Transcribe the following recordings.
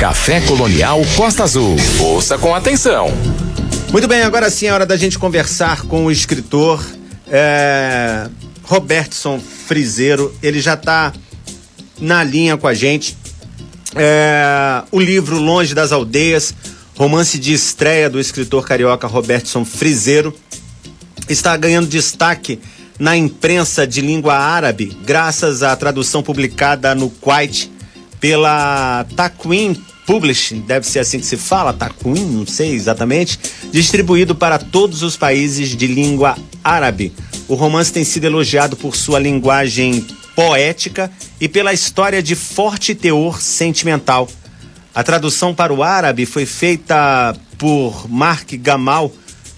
Café Colonial Costa Azul. Ouça com atenção. Muito bem, agora sim é hora da gente conversar com o escritor é, Robertson Frizeiro. Ele já está na linha com a gente. É, o livro Longe das Aldeias, romance de estreia do escritor carioca Robertson Frizeiro, está ganhando destaque na imprensa de língua árabe, graças à tradução publicada no Kuwait pela Taquin Publishing, deve ser assim que se fala, Taquin, não sei exatamente, distribuído para todos os países de língua árabe. O romance tem sido elogiado por sua linguagem poética e pela história de forte teor sentimental. A tradução para o árabe foi feita por Mark Gamal,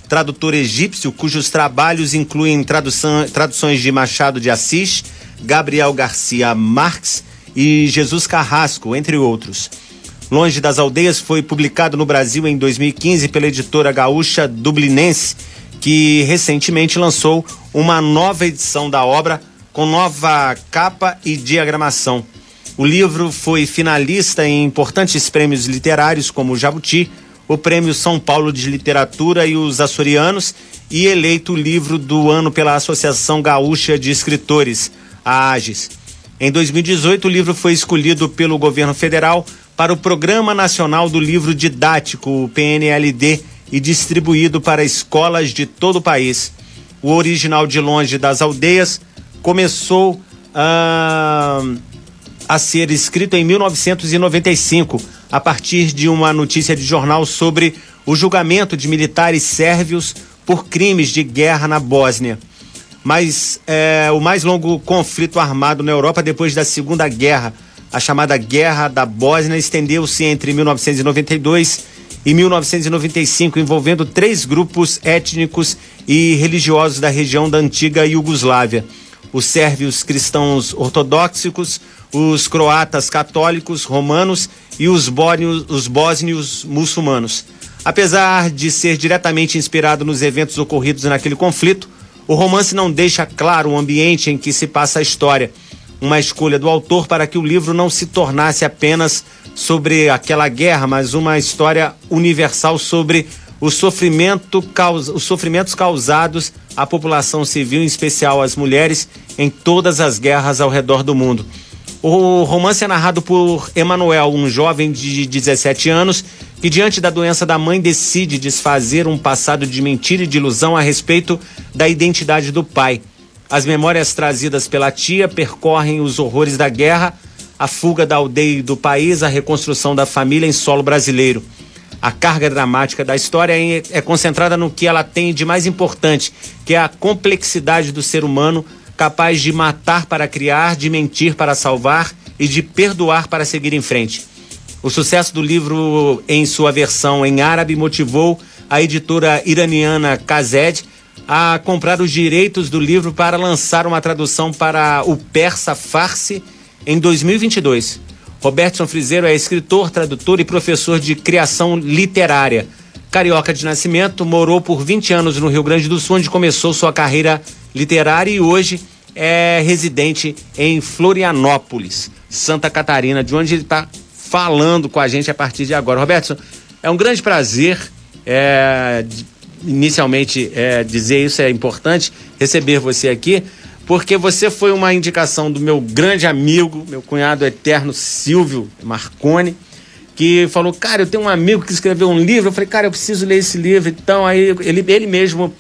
tradutor egípcio, cujos trabalhos incluem tradução, traduções de Machado de Assis, Gabriel Garcia Marques e Jesus Carrasco, entre outros. Longe das Aldeias foi publicado no Brasil em 2015 pela editora gaúcha Dublinense, que recentemente lançou uma nova edição da obra com nova capa e diagramação. O livro foi finalista em importantes prêmios literários como o Jabuti, o Prêmio São Paulo de Literatura e os Açorianos e eleito livro do ano pela Associação Gaúcha de Escritores, a AGES. Em 2018, o livro foi escolhido pelo governo federal para o Programa Nacional do Livro Didático, o PNLD, e distribuído para escolas de todo o país. O original de Longe das Aldeias começou uh, a ser escrito em 1995 a partir de uma notícia de jornal sobre o julgamento de militares sérvios por crimes de guerra na Bósnia. Mas é, o mais longo conflito armado na Europa depois da Segunda Guerra, a chamada Guerra da Bósnia, estendeu-se entre 1992 e 1995, envolvendo três grupos étnicos e religiosos da região da antiga Iugoslávia: os sérvios cristãos ortodoxos, os croatas católicos romanos e os bósnios, os bósnios muçulmanos. Apesar de ser diretamente inspirado nos eventos ocorridos naquele conflito, o romance não deixa claro o ambiente em que se passa a história. Uma escolha do autor para que o livro não se tornasse apenas sobre aquela guerra, mas uma história universal sobre o sofrimento, os sofrimentos causados à população civil, em especial às mulheres, em todas as guerras ao redor do mundo. O romance é narrado por Emanuel, um jovem de 17 anos que, diante da doença da mãe, decide desfazer um passado de mentira e de ilusão a respeito da identidade do pai. As memórias trazidas pela tia percorrem os horrores da guerra, a fuga da aldeia e do país, a reconstrução da família em solo brasileiro. A carga dramática da história é concentrada no que ela tem de mais importante, que é a complexidade do ser humano capaz de matar para criar, de mentir para salvar e de perdoar para seguir em frente. O sucesso do livro em sua versão em árabe motivou a editora iraniana Kazed a comprar os direitos do livro para lançar uma tradução para o persa farsi em 2022. Robertson Frizeiro é escritor, tradutor e professor de criação literária. Carioca de nascimento, morou por 20 anos no Rio Grande do Sul, onde começou sua carreira literária e hoje é residente em Florianópolis, Santa Catarina, de onde ele está falando com a gente a partir de agora. Roberto, é um grande prazer, é, inicialmente, é, dizer isso é importante, receber você aqui, porque você foi uma indicação do meu grande amigo, meu cunhado eterno Silvio Marconi, que falou, cara, eu tenho um amigo que escreveu um livro, eu falei, cara, eu preciso ler esse livro, então aí ele, ele mesmo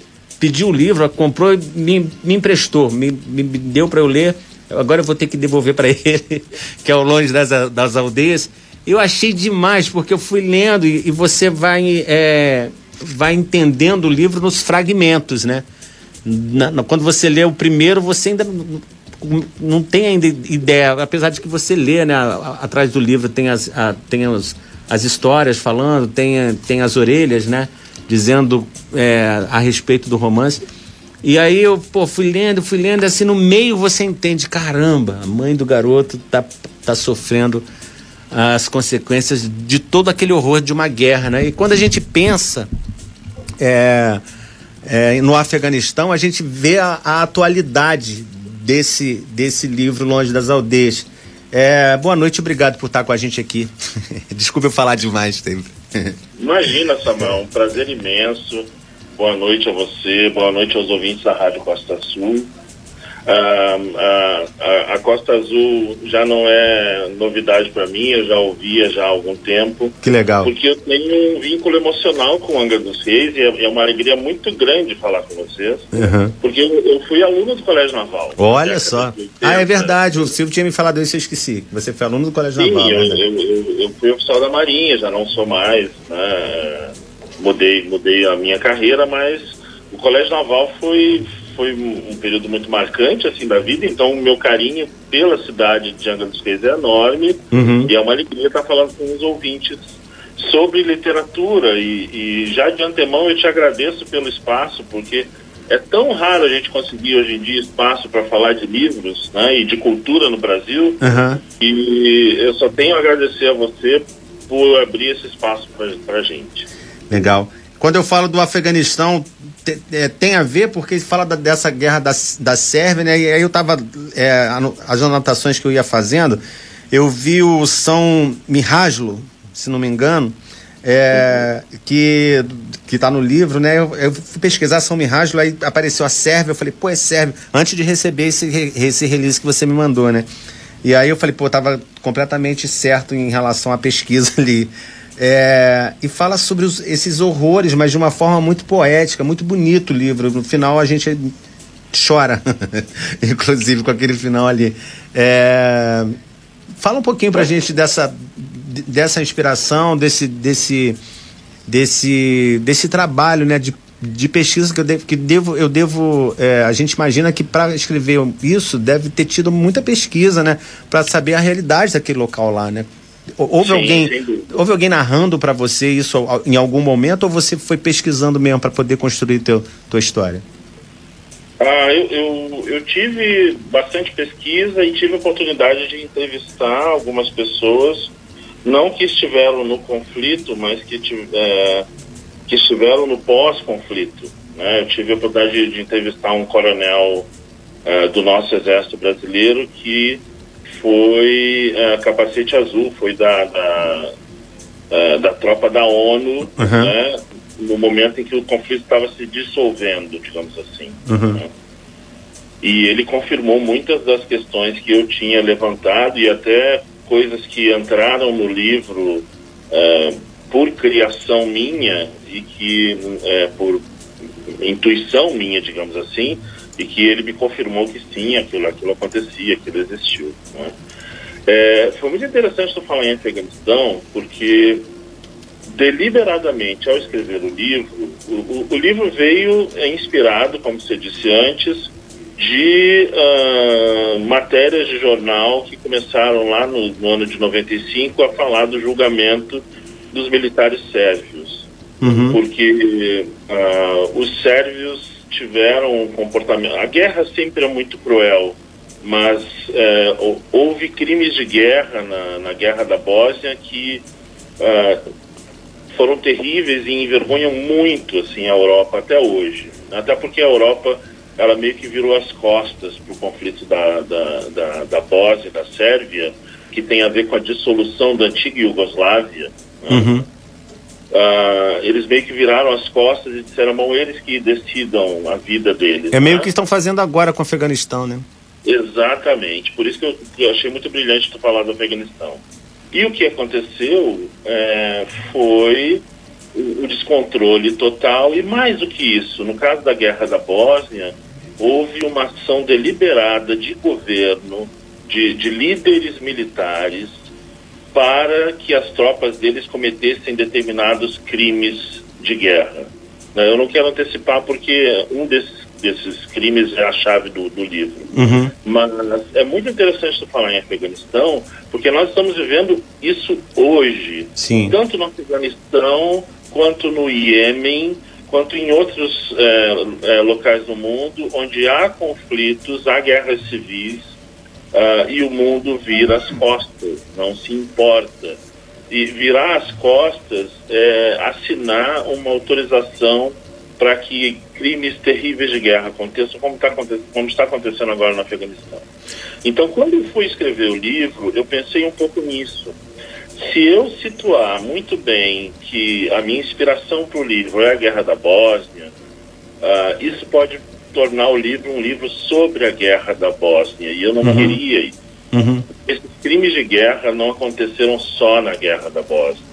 pediu o livro, comprou e me, me emprestou, me, me deu para eu ler. Agora eu vou ter que devolver para ele, que é o Longe das, das Aldeias. Eu achei demais, porque eu fui lendo e, e você vai, é, vai entendendo o livro nos fragmentos, né? Na, na, quando você lê o primeiro, você ainda não, tem ainda ideia, apesar de que você lê, né? Atrás do livro tem as, a, tem as, as histórias falando, tem, tem as orelhas, né? Dizendo é, a respeito do romance. E aí eu, pô, fui lendo, fui lendo, assim, no meio você entende, caramba, a mãe do garoto tá, tá sofrendo as consequências de todo aquele horror de uma guerra, né? E quando a gente pensa é, é, no Afeganistão, a gente vê a, a, atualidade desse, desse livro Longe das Aldeias. É, boa noite, obrigado por estar com a gente aqui. Desculpa eu falar demais sempre. Imagina, Samuel, um prazer imenso. Boa noite a você, boa noite aos ouvintes da Rádio Costa Sul. Ah, a, a, Costa Azul já não é novidade para mim, eu já ouvia já há algum tempo. Que legal. Porque eu tenho um vínculo emocional com Angra dos Reis e é, é uma alegria muito grande falar com vocês. Uhum. Porque eu, eu, fui aluno do Colégio Naval. Olha só. ah, é verdade, o Silvio tinha me falado isso, eu esqueci. Você foi aluno do Colégio Sim, Naval. Sim, eu, eu, eu, fui oficial da Marinha, já não sou mais. Né? Mudei, mudei a minha carreira, mas o Colégio Naval foi foi um período muito marcante assim da vida, então o meu carinho pela cidade de Angra dos Reis é enorme uhum. e é uma alegria estar falando com os ouvintes sobre literatura e, e, já de antemão eu te agradeço pelo espaço porque é tão raro a gente conseguir hoje em dia espaço para falar de livros né, e de cultura no Brasil uhum. e eu só tenho a agradecer a você por abrir esse espaço para a gente. Legal. Quando eu falo do Afeganistão, é, tem a ver porque ele fala da, dessa guerra da, da Sérvia, né? E aí eu tava. É, as anotações que eu ia fazendo, eu vi o São Mihajlo, se não me engano, é, que que está no livro, né? Eu, eu, fui pesquisar São Mihajlo, aí apareceu a Sérvia, eu falei, pô, é Sérvia, antes de receber esse, esse release que você me mandou, né? E aí eu falei, pô, tava completamente certo em relação à pesquisa ali. É, e fala sobre os, esses horrores, mas de uma forma muito poética, muito bonito o livro. No final a gente chora, inclusive com aquele final ali. É, fala um pouquinho pra gente dessa, dessa inspiração, desse, desse, desse, desse trabalho né, de, de pesquisa que eu devo. Que devo, eu devo é, a gente imagina que para escrever isso deve ter tido muita pesquisa, né? Para saber a realidade daquele local lá, né? Houve Sim, alguém, houve alguém narrando para você isso em algum momento ou você foi pesquisando mesmo para poder construir teu, tua história? Ah, eu, eu, eu, tive bastante pesquisa e tive a oportunidade de entrevistar algumas pessoas, não que estiveram no conflito, mas que, é, que estiveram no pós-conflito. Né? Eu tive a oportunidade de, de entrevistar um coronel é, do nosso exército brasileiro que foi uh, capacete azul, foi da, da, uh, da tropa da ONU, uhum. né, no momento em que o conflito estava se dissolvendo, digamos assim. Uhum. Né? E ele confirmou muitas das questões que eu tinha levantado e até coisas que entraram no livro uh, por criação minha e que por intuição minha, digamos assim, e que ele me confirmou que sim, aquilo, aquilo acontecia, aquilo existiu. Né? É, foi muito interessante tu falar em Afeganistão, porque deliberadamente, ao escrever o livro, o, o, o livro veio inspirado, como você disse antes, de uh, matérias de jornal que começaram lá no, no, ano de 95 a falar do julgamento dos militares sérvios. Uhum. Porque uh, os sérvios tiveram um comportamento. A guerra sempre é muito cruel, mas é, houve crimes de guerra na, na guerra da Bósnia que é, foram terríveis e envergonham muito assim a Europa até hoje. Até porque a Europa ela meio que virou as costas para o conflito da, da, da, da Bósnia, da Sérvia, que tem a ver com a dissolução da antiga Iugoslávia. Né? Uhum. Uh, eles meio que viraram as costas e disseram, bom, eles que decidam a vida deles. É meio né? que estão fazendo agora com o Afeganistão, né? Exatamente, por isso que eu, eu achei muito brilhante tu falar do Afeganistão. E o que aconteceu é, foi o, o descontrole total e mais do que isso, no caso da guerra da Bósnia, houve uma ação deliberada de governo, de, de líderes militares, para que as tropas deles cometessem determinados crimes de guerra. Né, eu não quero antecipar porque um desses, desses crimes é a chave do, do livro. Uhum. Mas é muito interessante tu falar em Afeganistão, porque nós estamos vivendo isso hoje. Sim. Tanto no Afeganistão, quanto no Iêmen, quanto em outros é, é, locais do mundo, onde há conflitos, há guerras civis, uh, e o mundo vira as costas, não se importa. E virar as costas é assinar uma autorização para que crimes terríveis de guerra aconteçam, como, tá, como está acontecendo agora no Afeganistão. Então, quando eu fui escrever o livro, eu pensei um pouco nisso. Se eu situar muito bem que a minha inspiração para o livro é a Guerra da Bósnia, uh, isso pode tornar o livro um livro sobre a Guerra da Bósnia, e eu não uhum. queria isso. Uhum. Esses crimes de guerra não aconteceram só na Guerra da Bósnia.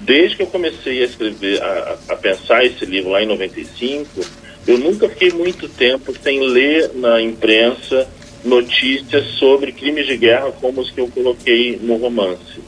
Desde que eu comecei a escrever, a, a pensar esse livro lá em 95, eu nunca fiquei muito tempo sem ler na imprensa notícias sobre crimes de guerra como os que eu coloquei no romance.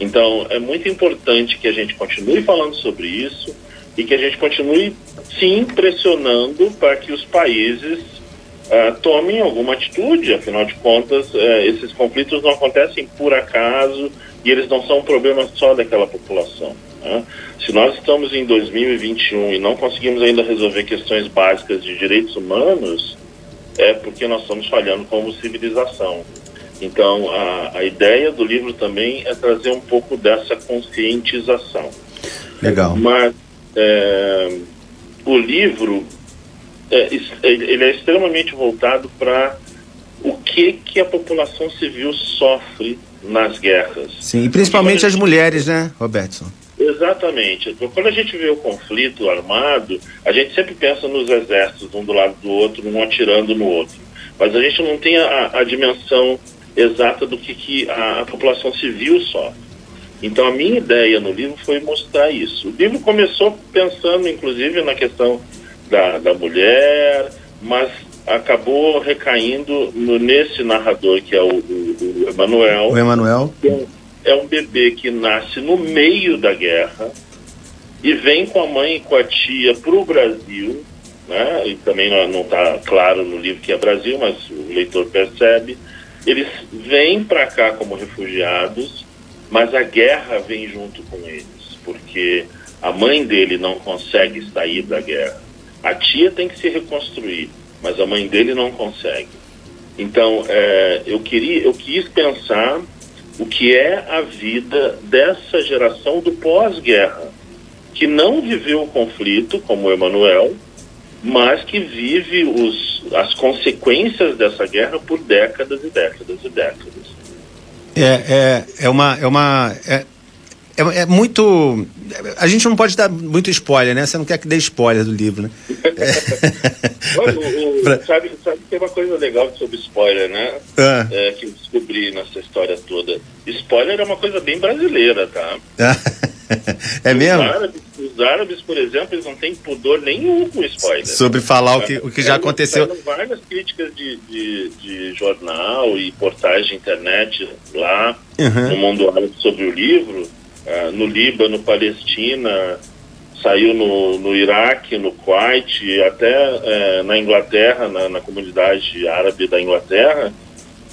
Então, é muito importante que a gente continue falando sobre isso e que a gente continue, sim, pressionando para que os países uh, tomem alguma atitude. Afinal de contas, uh, esses conflitos não acontecem por acaso e eles não são um problema só daquela população. Né? Se nós estamos em 2021 e não conseguimos ainda resolver questões básicas de direitos humanos, é porque nós estamos falhando como civilização. Então, a, a ideia do livro também é trazer um pouco dessa conscientização. Legal. Mas é, o livro é, ele é extremamente voltado para o que que a população civil sofre nas guerras. Sim, e principalmente as mulheres, né, Robertson? Exatamente. Quando a gente vê o conflito armado, a gente sempre pensa nos exércitos, um do lado do outro, um atirando no outro. Mas a gente não tem a, a dimensão exata do que, que a, a, população civil sofre. Então a minha ideia no livro foi mostrar isso. O livro começou pensando, inclusive, na questão da, da mulher, mas acabou recaindo no, nesse narrador que é o, o, o Emanuel. O Emanuel. É, é um bebê que nasce no meio da guerra e vem com a mãe e com a tia para o Brasil, né? E também não está claro no livro que é Brasil, mas o leitor percebe. Eles vêm para cá como refugiados, mas a guerra vem junto com eles, porque a mãe dele não consegue sair da guerra. A tia tem que se reconstruir, mas a mãe dele não consegue. Então, é, eu queria, eu quis pensar o que é a vida dessa geração do pós-guerra, que não viveu o conflito, como o Emanuel, mas que vive os, as consequências dessa guerra por décadas e décadas e décadas. É, é, é uma. É uma é, é, é, muito. A gente não pode dar muito spoiler, né? Você não quer que dê spoiler do livro, né? Olha, o, o, sabe, sabe que tem uma coisa legal sobre spoiler, né? Ah. É, que eu descobri nessa história toda. Spoiler é uma coisa bem brasileira, tá? é mesmo? Os árabes, os árabes, por exemplo, eles não têm pudor nenhum com spoiler. Sobre falar o que, o que já aconteceu. várias críticas de, de, de, jornal e portais de internet lá uhum. no mundo árabe sobre o livro uh, no Líbano, Palestina, saiu no, no Iraque, no Kuwait, até uh, na Inglaterra, na, na comunidade árabe da Inglaterra,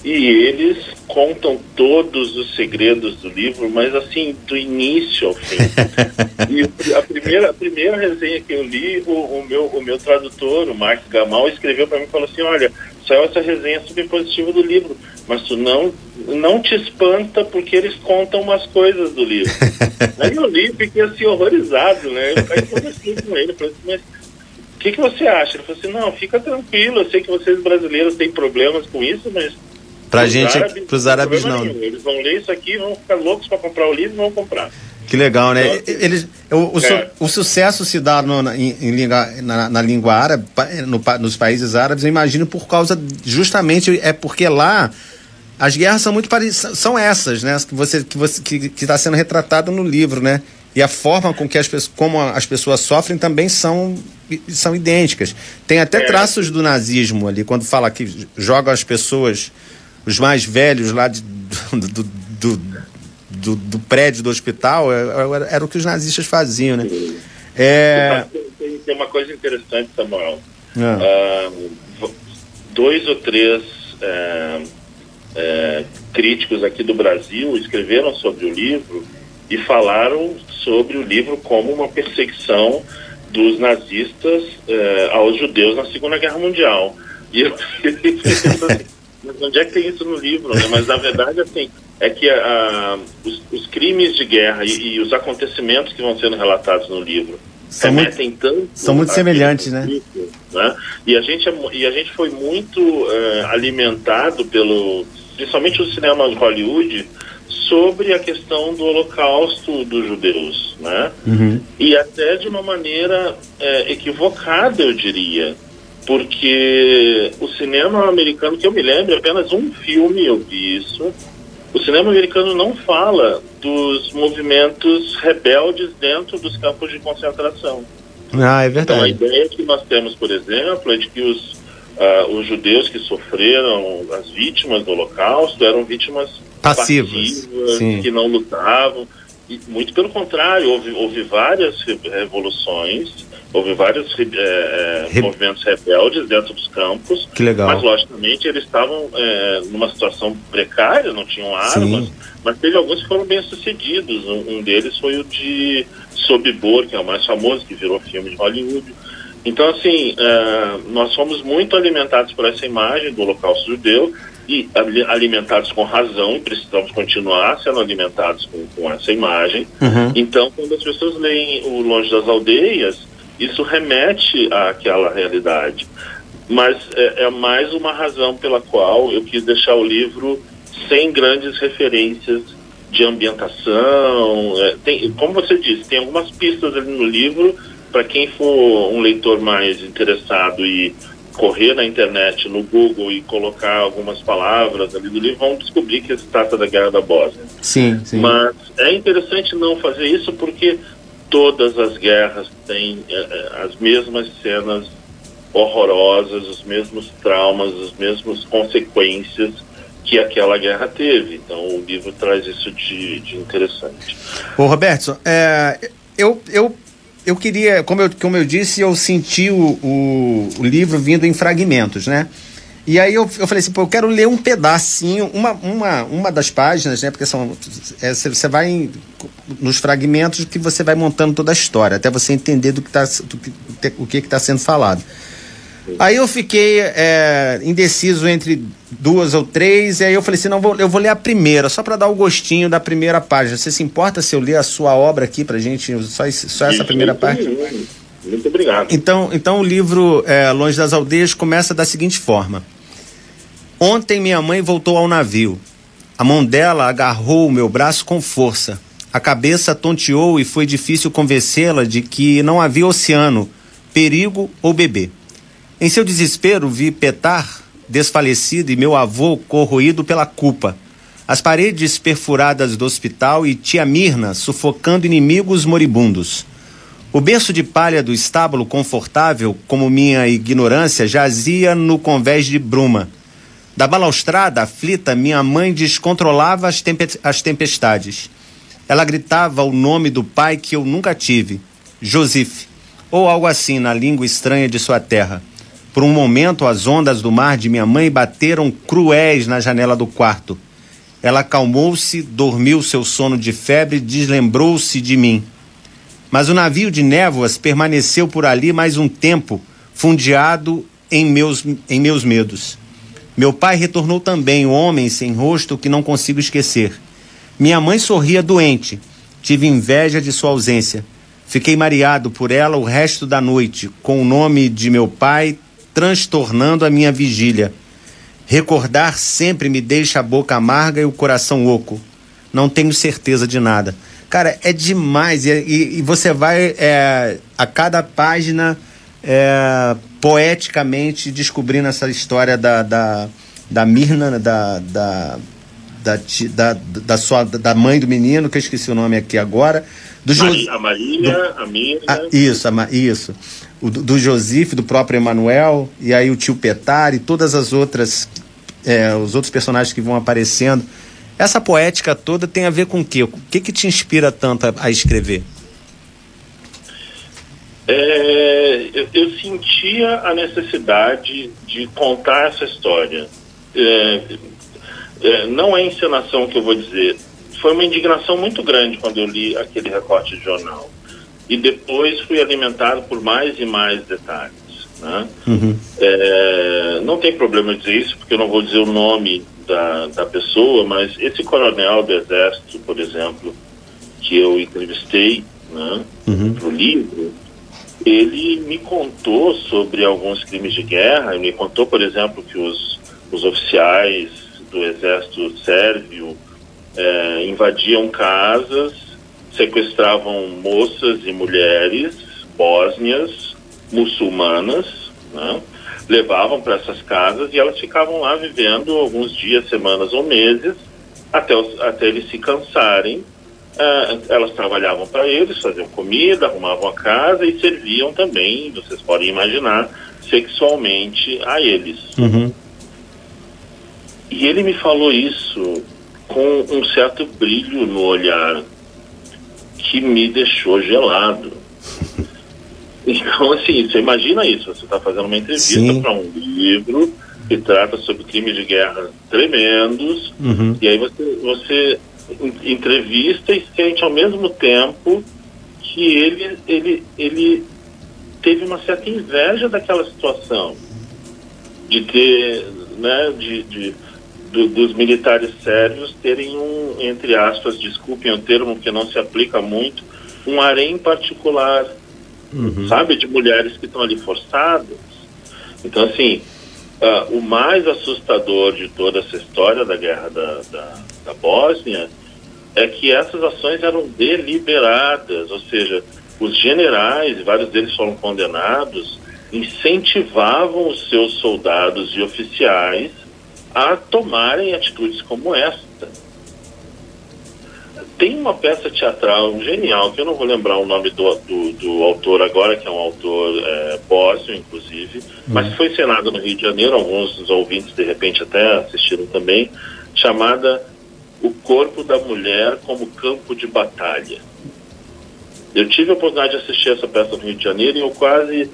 e eles contam todos os segredos do livro, mas assim, do início ao fim. e a primeira, a primeira resenha que eu li, o, o meu, o meu tradutor, o Mark Gamal, escreveu para mim e falou assim: olha, saiu essa resenha super positiva do livro, mas tu não, não te espanta porque eles contam umas coisas do livro. Aí eu li e fiquei assim horrorizado, né? Eu conversei com ele, falei assim, mas o que, que você acha? Ele falou assim, não, fica tranquilo, eu sei que vocês brasileiros têm problemas com isso, mas Pra gente, árabes, pros árabes não. Eles vão ler isso aqui, vão ficar loucos para comprar o livro e vão comprar. Que legal, né? Então, Eles, o, o, é. o, sucesso se dá no, na, em, em na, na, língua árabe, no, nos países árabes, eu imagino por causa, justamente, é porque lá as guerras são muito parecidas, são essas, né? Que você que você que está sendo retratado no livro, né? E a forma com que as como as pessoas sofrem também são são idênticas. Tem até é. traços do nazismo ali quando fala que jogam as pessoas os mais velhos lá de, do, do, do, do, prédio do hospital, era, é, é, era, o que os nazistas faziam, né? É... Tem, tem uma coisa interessante, Samuel. É. Uh, dois ou três é, críticos aqui do Brasil escreveram sobre o livro e falaram sobre o livro como uma perseguição dos nazistas aos judeus na Segunda Guerra Mundial. E eu, mas onde é que tem isso no livro? Né? Mas na verdade, assim, é que uh, os, os, crimes de guerra e, e, os acontecimentos que vão sendo relatados no livro são remetem muito, tanto. São muito semelhantes, né? né? E, a gente, é e a gente foi muito uh, alimentado pelo. Principalmente o cinema de Hollywood sobre a questão do holocausto dos judeus, né? Uhum. E até de uma maneira é, equivocada, eu diria, porque o cinema americano, que eu me lembro, apenas um filme eu vi isso, o cinema americano não fala dos movimentos rebeldes dentro dos campos de concentração. Ah, é verdade. Então a ideia que nós temos, por exemplo, é de que os, uh, os judeus que sofreram, as vítimas do Holocausto, eram vítimas passivas, passivas que não lutavam. E, muito pelo contrário, houve, houve várias revoluções, houve vários é, Re... movimentos rebeldes dentro dos campos. Que legal. Mas, logicamente, eles estavam é, numa situação precária, não tinham armas, Sim. mas teve alguns que foram bem-sucedidos. Um, um, deles foi o de Sobibor, que é o mais famoso, que virou filme de Hollywood. Então, assim, é, nós fomos muito alimentados por essa imagem do Holocausto Judeu, e alimentados com razão, precisamos continuar sendo alimentados com, com essa imagem. Uhum. Então, quando as pessoas leem o Longe das Aldeias, isso remete àquela realidade. Mas é, é mais uma razão pela qual eu quis deixar o livro sem grandes referências de ambientação. É, tem, como você disse, tem algumas pistas ali no livro para quem for um leitor mais interessado e correr na internet, no Google e colocar algumas palavras ali do livro, vão descobrir que se trata da Guerra da Bósnia. Sim, sim. Mas é interessante não fazer isso porque todas as guerras têm é, é as mesmas cenas horrorosas, os mesmos traumas, as mesmas consequências que aquela guerra teve. Então o livro traz isso de, de interessante. Ô Roberto, é, eu, eu eu queria, como eu, como eu disse, eu senti o, o, o livro vindo em fragmentos, né? E aí eu, eu falei assim, pô, eu quero ler um pedacinho, uma, uma, uma das páginas, né? Porque são. É, você vai em, nos fragmentos que você vai montando toda a história, até você entender do que tá, do, o que está sendo falado. Aí eu fiquei é, indeciso entre duas ou três, e aí eu falei assim: não, vou, eu vou ler a primeira, só para dar o gostinho da primeira página. Você se importa se eu ler a sua obra aqui pra gente, só, só essa primeira parte? Muito obrigado. Então, então o livro é, Longe das Aldeias começa da seguinte forma: Ontem minha mãe voltou ao navio. A mão dela agarrou o meu braço com força. A cabeça tonteou e foi difícil convencê-la de que não havia oceano, perigo ou bebê. Em seu desespero, vi Petar desfalecido e meu avô corroído pela culpa. As paredes perfuradas do hospital e tia Mirna sufocando inimigos moribundos. O berço de palha do estábulo confortável, como minha ignorância, jazia no convés de bruma. Da balaustrada aflita, minha mãe descontrolava as, tempe as tempestades. Ela gritava o nome do pai que eu nunca tive, Josif, ou algo assim na língua estranha de sua terra. Por um momento, as ondas do mar de minha mãe bateram cruéis na janela do quarto. Ela acalmou-se, dormiu seu sono de febre deslembrou-se de mim. Mas o navio de névoas permaneceu por ali mais um tempo, fundeado em meus, em meus medos. Meu pai retornou também, o homem sem rosto que não consigo esquecer. Minha mãe sorria doente. Tive inveja de sua ausência. Fiquei mareado por ela o resto da noite, com o nome de meu pai transtornando a minha vigília. Recordar sempre me deixa a boca amarga e o coração oco. Não tenho certeza de nada. Cara, é demais. E, e, e você vai é, a cada página é, poeticamente descobrindo essa história da, da, da Mirna, da, da, da, da, da, sua, da mãe do menino, que eu esqueci o nome aqui agora. Do Maria, a Maria, do, a Mirna. Ah, isso, a, isso o, do Josif, do próprio Emanuel, e aí o tio Petar e todas as outras, é, os outros personagens que vão aparecendo. Essa poética toda tem a ver com o quê? O que, que te inspira tanto a, a escrever? É, eu, eu, sentia a necessidade de contar essa história. É, é, não é encenação que eu vou dizer. Foi uma indignação muito grande quando eu li aquele recorte de jornal e depois fui alimentado por mais e mais detalhes. Né? Uhum. É, não tem problema dizer isso, porque eu não vou dizer o nome da, da pessoa, mas esse coronel do Exército, por exemplo, que eu entrevistei né, uhum. para o livro, ele me contou sobre alguns crimes de guerra. Ele me contou, por exemplo, que os, os oficiais do exército sérvio é, invadiam casas, sequestravam moças e mulheres bósnias, muçulmanas, né? levavam para essas casas e elas ficavam lá vivendo alguns dias, semanas ou meses, até, os, até eles se cansarem Uh, elas trabalhavam para eles, faziam comida, arrumavam a casa e serviam também, vocês podem imaginar, sexualmente a eles. Uhum. E ele me falou isso com um certo brilho no olhar que me deixou gelado. Então, assim, você imagina isso, você está fazendo uma entrevista para um livro que trata sobre crimes de guerra tremendos, uhum. e aí você, você entrevista e sente ao mesmo tempo que ele, ele, ele teve uma certa inveja daquela situação de ter, né, de, de do, dos militares sérvios terem um, entre aspas, desculpem o termo que não se aplica muito, um harém particular, uhum. sabe, de mulheres que estão ali forçadas. Então, assim, uh, o mais assustador de toda essa história da guerra da, da da Bósnia é que essas ações eram deliberadas, ou seja, os generais, vários deles foram condenados, incentivavam os seus soldados e oficiais a tomarem atitudes como esta. Tem uma peça teatral genial, que eu não vou lembrar o nome do, do, do autor agora, que é um autor é, bósnio, inclusive, uhum. mas foi encenado no Rio de Janeiro, alguns dos ouvintes de repente até assistiram também, chamada o corpo da mulher como campo de batalha. Eu tive a oportunidade de assistir essa peça no Rio de Janeiro e eu quase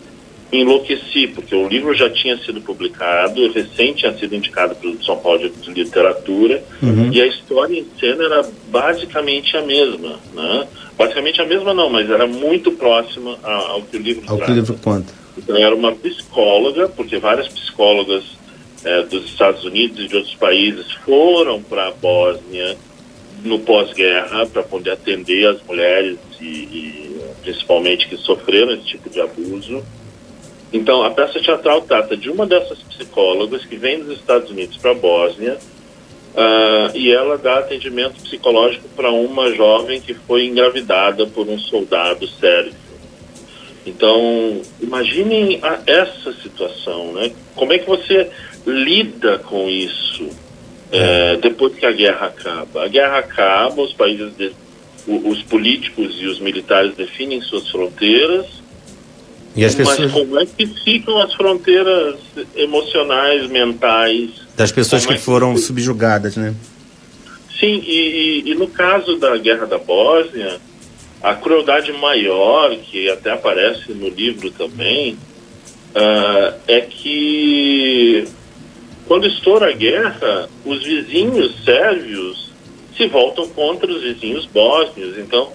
enlouqueci, porque o livro já tinha sido publicado, recente tinha sido indicado pelo São Paulo de Literatura, uhum. e a história em cena era basicamente a mesma, né? Basicamente a mesma não, mas era muito próxima ao que o livro Ao que o livro conta. Então era uma psicóloga, porque várias psicólogas é, dos Estados Unidos e de outros países foram para a Bósnia no pós-guerra para poder atender as mulheres e, e, principalmente que sofreram esse tipo de abuso. Então, a peça teatral trata de uma dessas psicólogas que vem dos Estados Unidos para a Bósnia uh, e ela dá atendimento psicológico para uma jovem que foi engravidada por um soldado sérvio. Então, imaginem a, essa situação, né? Como é que você lida com isso é, depois que a guerra acaba. A guerra acaba, os países, de, os políticos e os militares definem suas fronteiras. E as pessoas... Mas como é que ficam as fronteiras emocionais, mentais? Das pessoas que é foram subjugadas, né? Sim, e, e, e no caso da Guerra da Bósnia, a crueldade maior, que até aparece no livro também, uh, é que quando estoura a guerra, os vizinhos sérvios se voltam contra os vizinhos bósnios. Então,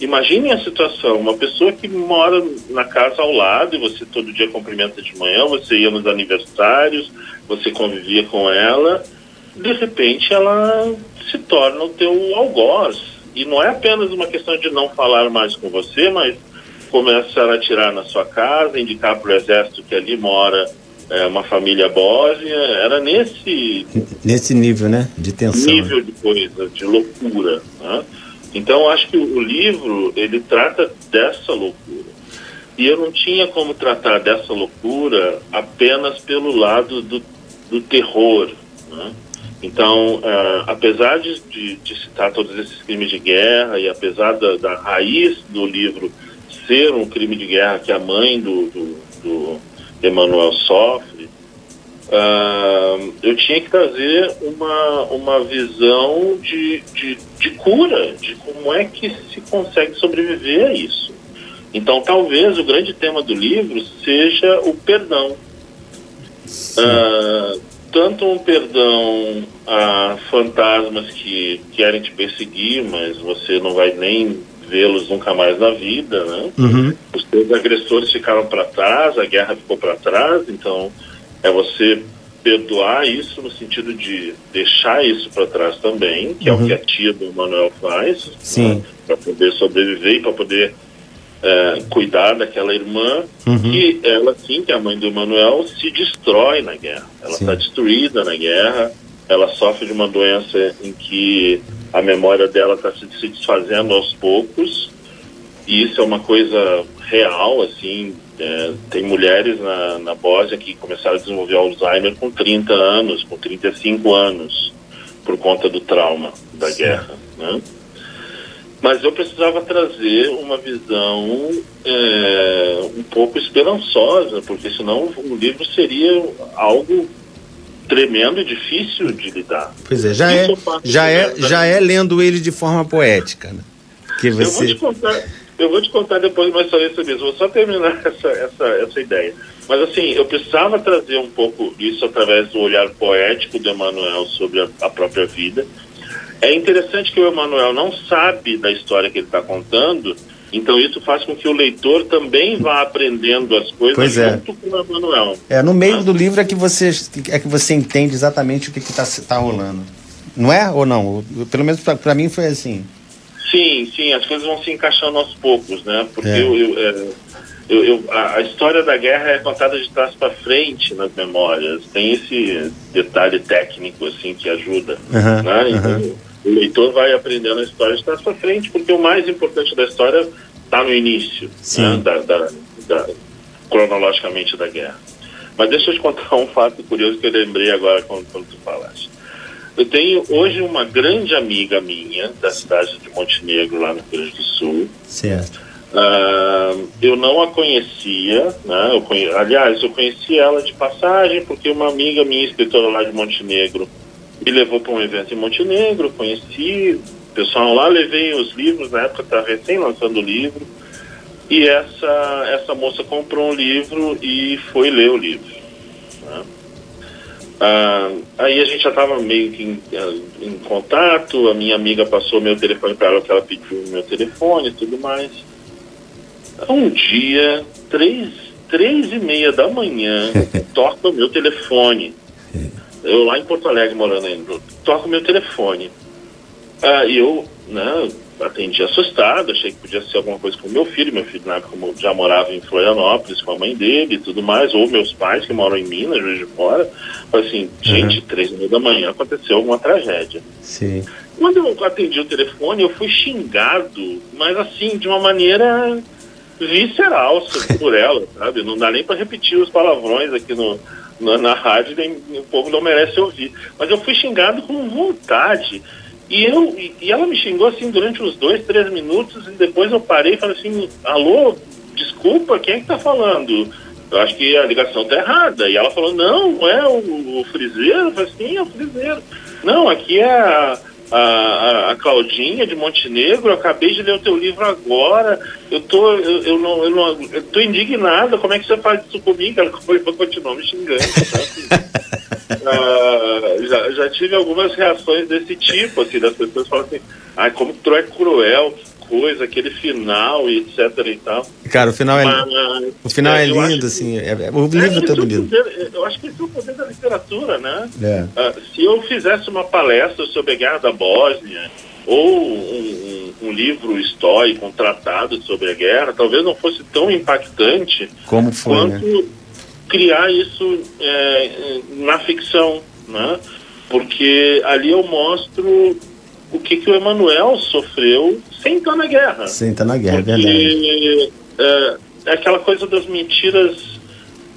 imaginem a situação: uma pessoa que mora na casa ao lado e você todo dia cumprimenta de manhã, você ia nos aniversários, você convivia com ela, de repente ela se torna o teu algoz. E não é apenas uma questão de não falar mais com você, mas começar a atirar na sua casa, indicar para o exército que ali mora é, uma família bósnia, era nesse... Nesse nível, né? De tensão. Nível de coisa, de loucura. Né? Então, acho que o livro, ele trata dessa loucura. E eu não tinha como tratar dessa loucura apenas pelo lado do, do terror, né? Então, uh, apesar de, de, de, citar todos esses crimes de guerra e apesar da, da, raiz do livro ser um crime de guerra que a mãe do, do, do Emmanuel sofre, uh, eu tinha que trazer uma, uma visão de, de, de cura, de como é que se consegue sobreviver a isso. Então, talvez o grande tema do livro seja o perdão. Uh, tanto um perdão a fantasmas que querem te perseguir, mas você não vai nem vê-los nunca mais na vida, né? Uhum. Os seus agressores ficaram para trás, a guerra ficou para trás, então é você perdoar isso no sentido de deixar isso para trás também, que uhum. é o uhum. que a tia do Manuel faz. Né? para poder sobreviver e para poder é, cuidar daquela irmã, Uhum. que ela sim, que é a mãe do Emanuel, se destrói na guerra. Ela está destruída na guerra, ela sofre de uma doença em que a memória dela está se, se desfazendo aos poucos, e isso é uma coisa real, assim, é, tem mulheres na, na Bósnia que começaram a desenvolver Alzheimer com 30 anos, com 35 anos, por conta do trauma da guerra, né? Mas eu precisava trazer uma visão é, um pouco esperançosa, porque senão o livro seria algo tremendo e difícil de lidar. Pois é, já Isso é, já é, já é lendo ele de forma poética, né? Que Eu vou você te contar, eu vou te contar depois história sobre isso. Vou só terminar essa, essa, essa ideia. Mas assim, eu precisava trazer um pouco isso através do olhar poético do Emanuel sobre a, a própria vida. É interessante que o Emanuel não sabe da história que ele está contando, então isso faz com que o leitor também vá aprendendo as coisas Pois é. junto com o Emanuel. É, no meio do livro é que você é que você entende exatamente o que está tá rolando. Não é ou não? Pelo menos para mim foi assim. Sim, sim, as coisas vão se encaixando aos poucos, né? Porque É. eu, eu, é, eu- eu- a, a história da guerra é contada de trás para frente nas memórias. Tem esse detalhe técnico assim que ajuda, Aham, né? Então, o leitor vai aprendendo a história de trás para frente, porque o mais importante da história está no início, Sim. né? da, da- da- cronologicamente da guerra. Mas deixa eu te contar um fato curioso que eu lembrei agora quando, quando tu falaste. Eu tenho hoje uma grande amiga minha da cidade de Montenegro, lá no Rio Grande do Sul. Certo. Ah, eu não a conhecia, né? Eu conhe... aliás, eu conheci ela de passagem porque uma amiga minha, escritora lá de Montenegro, me levou para um evento em Montenegro, conheci o pessoal lá, levei os livros, na época estava recém lançando o livro, e essa, essa moça comprou um livro e foi ler o livro. né? Ah, aí a gente já estava meio que em, em contato, a minha amiga passou meu telefone para ela, que ela pediu meu telefone e tudo mais. Um dia, três, três e meia da manhã, toca o meu telefone. Eu lá em Porto Alegre morando ainda, toca o meu telefone. Ah, eu, né, atendi assustado, achei que podia ser alguma coisa com meu filho. Meu filho, na época, já morava em Florianópolis com a mãe dele e tudo mais, ou meus pais que moram em Minas, Juiz de Fora. Falei assim, gente, três meia da manhã aconteceu alguma tragédia. Sim. Quando eu atendi o telefone, eu fui xingado, mas assim, de uma maneira visceral so- por ela, sabe? Não dá nem para repetir os palavrões aqui no, na, na rádio, nem o povo não merece ouvir. Mas eu fui xingado com vontade. E, eu, e, ela me xingou assim durante uns dois, três minutos, e depois eu parei e falei assim, alô, desculpa, quem é que tá falando? Eu acho que a ligação tá errada. E ela falou, não, é o, o friseiro? Eu falei, sim, é o friseiro. Não, aqui é a, a, a- Claudinha de Montenegro, eu acabei de ler o teu livro agora, eu tô, eu, eu não, eu não, eu tô indignada, como é que você faz isso comigo? Ela continuou me xingando. Ah, já, já tive algumas reações desse tipo, assim, das pessoas falam assim, ai, como tu é cruel, que coisa, aquele final e etc e tal. Cara, o final é, Mas, o final é eu lindo, assim. é- é- o é, livro esse tá é bonito. poder- eu acho que esse é o poder da literatura, né? É. Ah, se eu fizesse uma palestra sobre a guerra da Bósnia ou um, um- um livro histórico, um tratado sobre a guerra, talvez não fosse tão impactante Como foi, né? Criar isso é, na ficção, né? Porque ali eu mostro o que, que o Emanuel sofreu sem estar na guerra. Sem estar na guerra, é verdade. Porque é, é aquela coisa das mentiras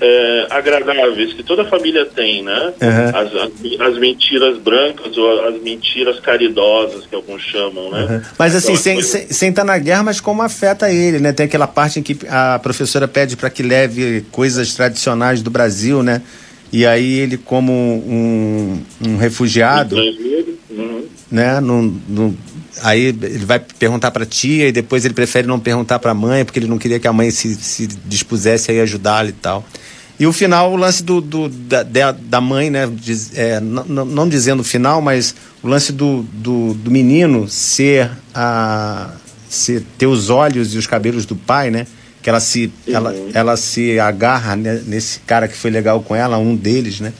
é, agradáveis que toda família tem, né? Aham. As, as, as mentiras brancas ou as mentiras caridosas que alguns chamam, né? Uhum. Mas assim, Então, sem, sem, sem estar na guerra, mas como afeta ele, né? Tem aquela parte em que a professora pede para que leve coisas tradicionais do Brasil, né? E aí ele, como um, um refugiado, uhum. né? Não, não- aí ele vai perguntar para tia e depois ele prefere não perguntar para a mãe porque ele não queria que a mãe se, se dispusesse a ajudá-lo e tal. E o final, o lance do, do- da, da- mãe, né? diz- é, não, dizendo o final, mas o lance do, do, do menino ser a ser, ter os olhos e os cabelos do pai, né? Que ela se, ela, ela se agarra né, nesse cara que foi legal com ela, um deles, né?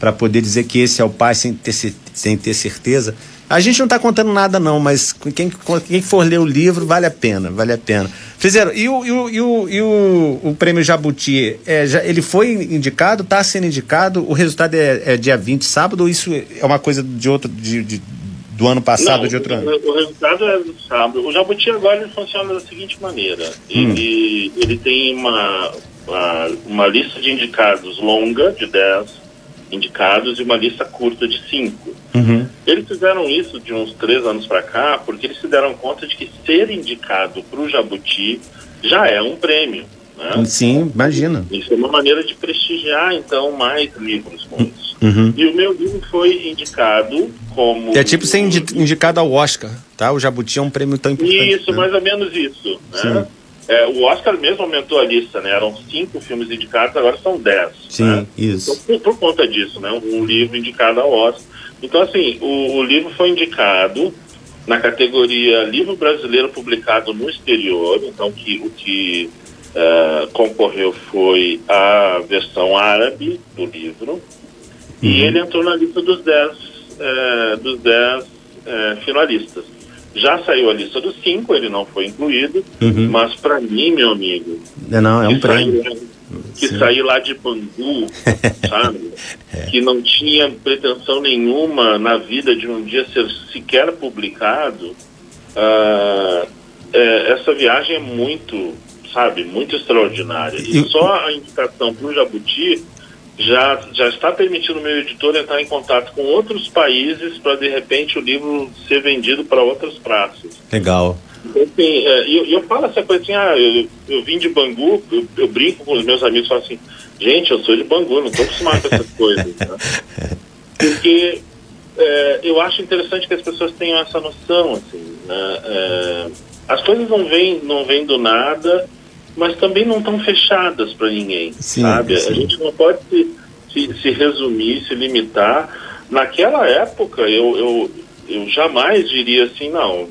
para poder dizer que esse é o pai sem ter, sem ter certeza. A gente não está contando nada, não, mas quem, quem for ler o livro, vale a pena, vale a pena. Fizeram, e o, e o, e o, e o, o prêmio Jabuti, é, já, ele foi indicado, está sendo indicado, o resultado é, é, dia 20, sábado, ou isso é uma coisa de outro, de, de do ano passado, não, de outro o, ano? O resultado é do sábado. O Jabuti agora ele funciona da seguinte maneira, hum. ele, ele tem uma, uma, uma lista de indicados longa, de 10 indicados e uma lista curta de cinco. Uhum. Eles fizeram isso de uns três anos para cá porque eles se deram conta de que ser indicado para o Jabuti já é um prêmio. Né? Sim, imagina. Isso é uma maneira de prestigiar, então, mais livros bons. Uhum. E o meu livro foi indicado como. É tipo ser indicado ao Oscar, tá? O Jabuti é um prêmio tão importante. Isso, né? mais ou menos isso. Né? É, o Oscar mesmo aumentou a lista, né? Eram cinco filmes indicados, agora são dez. Sim, né? isso. Então, por, por, conta disso, né? Um livro indicado ao Oscar. Então, assim, o, o livro foi indicado na categoria livro brasileiro publicado no exterior. Então, que, o que uh, concorreu foi a versão árabe do livro. Uhum. E ele entrou na lista dos dez, uh, dos dez uh, finalistas. Já saiu a lista dos cinco, ele não foi incluído, uhum. mas para mim, meu amigo, é, não, é um prêmio. que sair lá de Bangu, sabe? É. Que não tinha pretensão nenhuma na vida de um dia ser sequer publicado. Uh, é, essa viagem é muito, sabe, muito extraordinária. E, e só a indicação para o Jabuti já, já está permitindo o meu editor entrar em contato com outros países para, de repente, o livro ser vendido para outras praças. Legal. Então, assim, é, eu, eu falo essa coisa assim, ah, eu, eu vim de Bangu, eu, eu, brinco com os meus amigos, falo assim, gente, eu sou de Bangu, não estou acostumado com essas coisas. Né? Porque é, eu acho interessante que as pessoas tenham essa noção, assim, né? É, as coisas não vêm, não vêm do nada, mas também não estão fechadas para ninguém, sim, sabe? Sim. A gente não pode se, se, se, resumir, se limitar. Naquela época, eu, eu, eu jamais diria assim, não,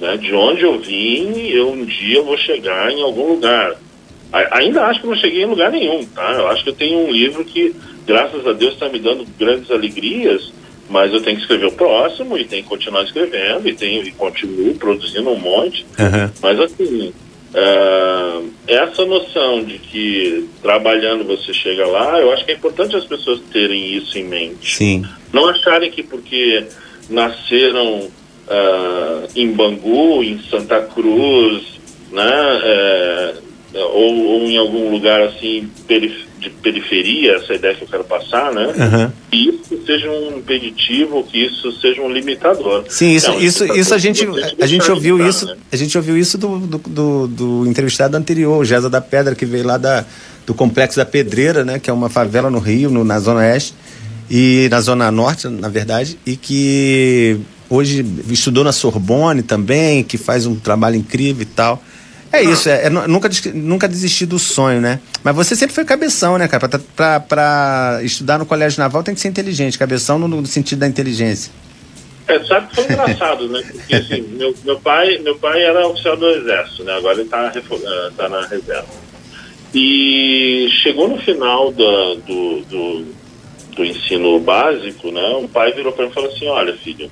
né, de onde eu vim, eu um dia vou chegar em algum lugar. A, ainda acho que não cheguei em lugar nenhum, tá? Eu acho que eu tenho um livro que, graças a Deus, está me dando grandes alegrias, mas eu tenho que escrever o próximo e tenho que continuar escrevendo e tenho e continuo produzindo um monte. Uhum. Mas assim, Uh, essa noção de que trabalhando você chega lá, eu acho que é importante as pessoas terem isso em mente. Sim. Não acharem que porque nasceram uh, em Bangu, em Santa Cruz, né, é, ou, ou, em algum lugar assim perif de periferia, essa ideia que eu quero passar, né? Uhum. Que isso seja um impeditivo, que isso seja um limitador. Sim, isso, é isso, isso a gente, a gente ouviu limitar, isso, né? a gente ouviu isso do, do, do, do entrevistado anterior, o Gesa da Pedra, que veio lá da, do Complexo da Pedreira, né? Que é uma favela no Rio, no, na Zona Oeste, e na Zona Norte, na verdade, e que hoje estudou na Sorbonne também, que faz um trabalho incrível e tal. É isso, é, é, nunca, nunca desistir do sonho, né? Mas você sempre foi cabeção, né, cara? Pra, pra, pra estudar no colégio naval tem que ser inteligente, cabeção no, no sentido da inteligência. É, sabe que foi engraçado, né? Porque assim, meu, meu, pai, meu pai era oficial do exército, né? Agora ele tá, eh, tá na reserva. E chegou no final do, do, do, do ensino básico, né? O pai virou para mim e falou assim, olha, filho,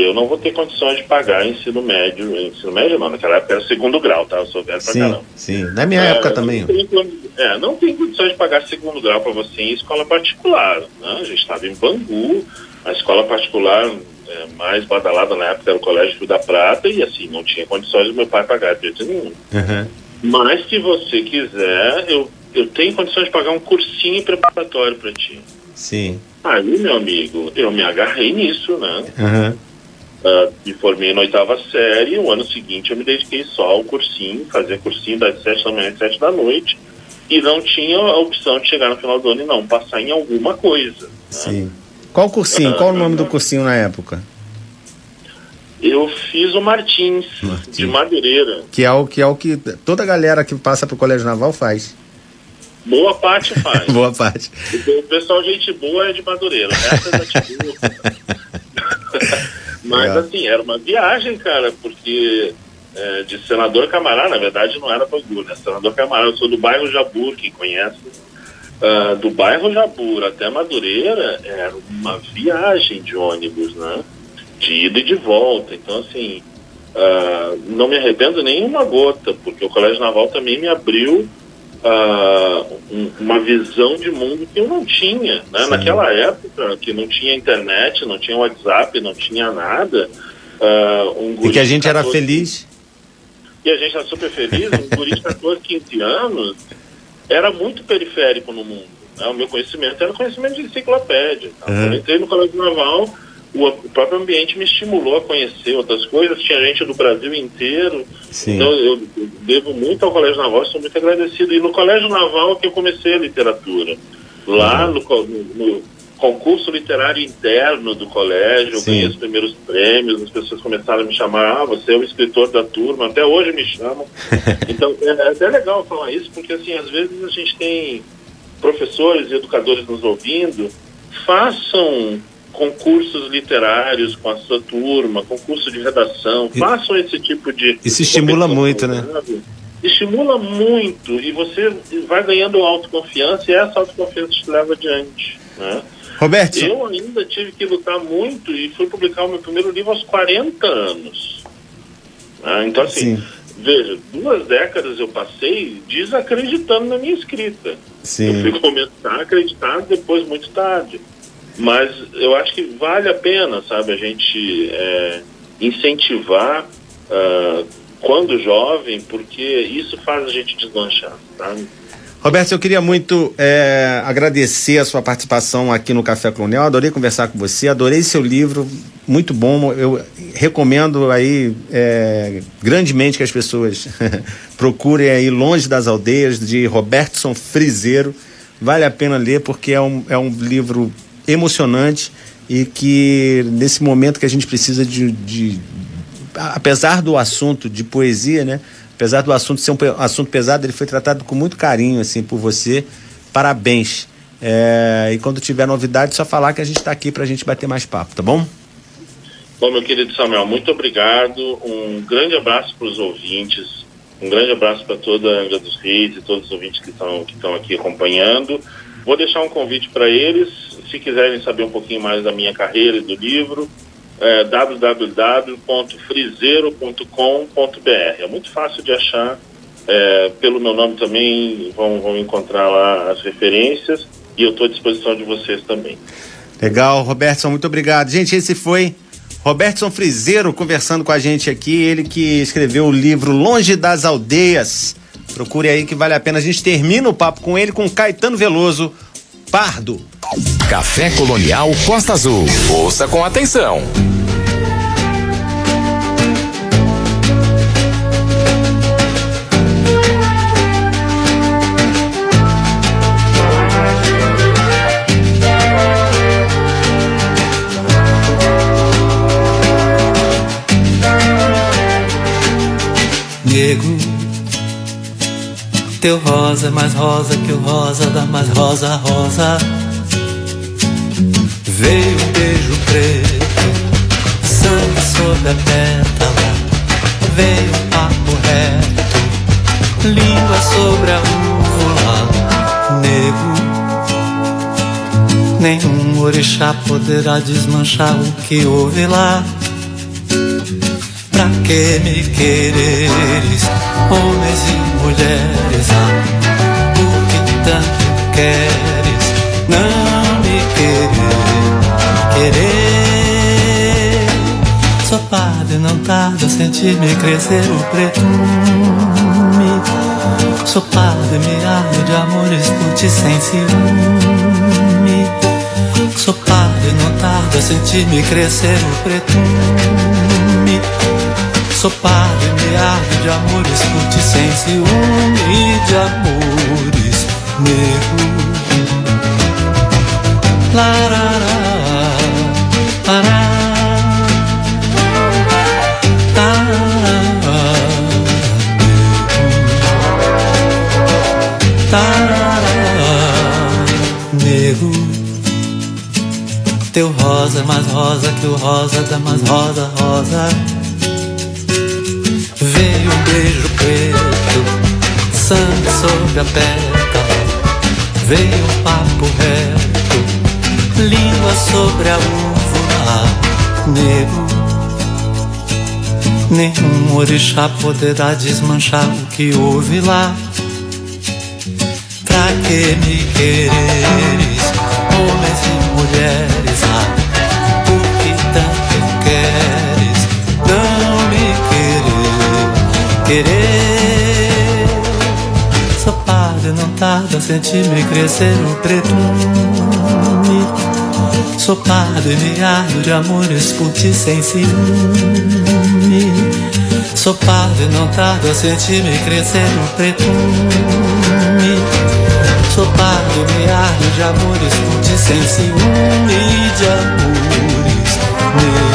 eu não vou ter condições de pagar ensino médio, ensino médio não, naquela época era segundo grau, tá? Eu sou velho pra sim, caramba. Sim, na minha é, época também. Tem, é, não tem condições de pagar segundo grau para você em escola particular, né? A gente estava em Bangu, a escola particular é, mais badalada na época era o Colégio Rio da Prata e assim, não tinha condições do meu pai pagar de jeito nenhum. Uhum. Mas se você quiser, eu, eu tenho condições de pagar um cursinho preparatório para ti. Sim. Aí, meu amigo, eu me agarrei nisso, né? Uhum. Uh, me formei na oitava série, o ano seguinte eu me dediquei só ao cursinho, fazia cursinho das sete da manhã às sete da noite, e não tinha a opção de chegar no final do ano e não passar em alguma coisa. Né? Sim. Qual cursinho? Uh, Qual o nome do cursinho na época? Eu fiz o Martins, Martins, de Madureira. Que é o que é o que toda a galera que passa pro Colégio Naval faz. Boa parte faz. boa parte. O pessoal, gente boa é de Madureira. Essa é Mas assim, era uma viagem, cara, porque é, de Senador Camará, na verdade não era Bangu, né? Senador Camará, eu sou do bairro Jabur, quem conhece. Uh, do bairro Jabur até Madureira era uma viagem de ônibus, né? de ida e de volta. Então, assim, uh, não me arrependo nem uma gota, porque o Colégio Naval também me abriu uh, um, uma visão de mundo que eu não tinha. Né? Naquela época, que não tinha internet, não tinha WhatsApp, não tinha nada. Uh, um e que a gente 14, era feliz. E a gente era super feliz. Um guri de 14, 15 anos era muito periférico no mundo. Né? O meu conhecimento era conhecimento de enciclopédia. Tá? Uhum. Eu entrei no Colégio Naval o, próprio ambiente me estimulou a conhecer outras coisas. Tinha gente do Brasil inteiro. Sim. Então eu, devo muito ao Colégio Naval, sou muito agradecido. E no Colégio Naval que eu comecei a literatura. Lá uhum. no, no, concurso literário interno do colégio, eu ganhei os primeiros prêmios, as pessoas começaram a me chamar, ah, você é o escritor da turma, até hoje me chamam. então é, é até legal falar isso, porque assim, às vezes a gente tem professores e educadores nos ouvindo, façam concursos literários com a sua turma, concurso de redação, e, façam esse tipo de. Isso estimula muito, né? Estimula muito e você vai ganhando autoconfiança e essa autoconfiança te leva adiante. Né? Roberto. Eu ainda tive que lutar muito e fui publicar o meu primeiro livro aos 40 anos. Né? Então, assim, Sim. veja, duas décadas eu passei desacreditando na minha escrita. Sim. Eu fui começar a acreditar depois, muito tarde. Mas eu acho que vale a pena, sabe, a gente é, incentivar uh, quando jovem, porque isso faz a gente deslanchar, sabe? Roberto, eu queria muito é, agradecer a sua participação aqui no Café Colonial. Adorei conversar com você, adorei seu livro, muito bom. Eu recomendo aí é, grandemente que as pessoas procurem aí Longe das Aldeias, de Robertson Frizeiro. Vale a pena ler porque é um, é um livro emocionante e que nesse momento que a gente precisa de, de apesar do assunto de poesia, né? Apesar do assunto ser um assunto pesado, ele foi tratado com muito carinho assim por você. Parabéns. É, e quando tiver novidade, só falar que a gente está aqui para a gente bater mais papo, tá bom? Bom, meu querido Samuel, muito obrigado. Um grande abraço para os ouvintes. Um grande abraço para toda a Angra dos Reis e todos os ouvintes que estão que estão aqui acompanhando. Vou deixar um convite para eles se quiserem saber um pouquinho mais da minha carreira e do livro, é www.frizeiro.com.br. É muito fácil de achar. É, pelo meu nome também vão, vão encontrar lá as referências e eu estou à disposição de vocês também. Legal, Robertson, muito obrigado. Gente, esse foi Robertson Frizeiro conversando com a gente aqui, ele que escreveu o livro Longe das Aldeias. Procure aí que vale a pena. A gente termina o papo com ele com Caetano Veloso, Pardo. Café Colonial Costa Azul. Ouça com atenção. Nego, teu rosa é mais rosa que o rosa da mais rosa rosa. Veio um beijo preto, sangue sobre a pétala. Veio um papo reto, língua sobre a uvula. Nego, nenhum orixá poderá desmanchar o que houve lá. Pra que me quereres, homens e mulheres? Ah, por que tanto queres? Não padre, não tarda sentir-me crescer o pretume. Sou padre, me arde de amores por ti sem ciúme. Sou padre, não tarda sentir-me crescer o pretume. Sou padre, me arde de amores por ti sem ciúme de amores negros. Larará. Nego, teu rosa é mais rosa que o rosa da mais rosa rosa. Veio um beijo preto, sangue sobre a pétala. Veio um papo reto, língua sobre a uva, nego Nenhum orixá poderá desmanchar o que houve lá. Pra que me quereres, homens e mulheres? Tarda, sentir-me crescer o pretume. Sou padre, me ardo de amores por ti sem ciúme. Não tardo a sentir-me crescer no pretume. Sou padre, me ardo de amores por ti sem ciúme de amores, nego.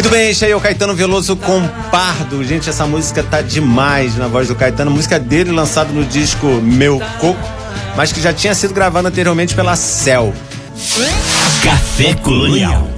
Muito bem, esse aí é o Caetano Veloso com Pardo. Gente, essa música tá demais na voz do Caetano. Música dele lançado no disco Meu Coco, mas que já tinha sido gravado anteriormente pela Cell. Café Colonial.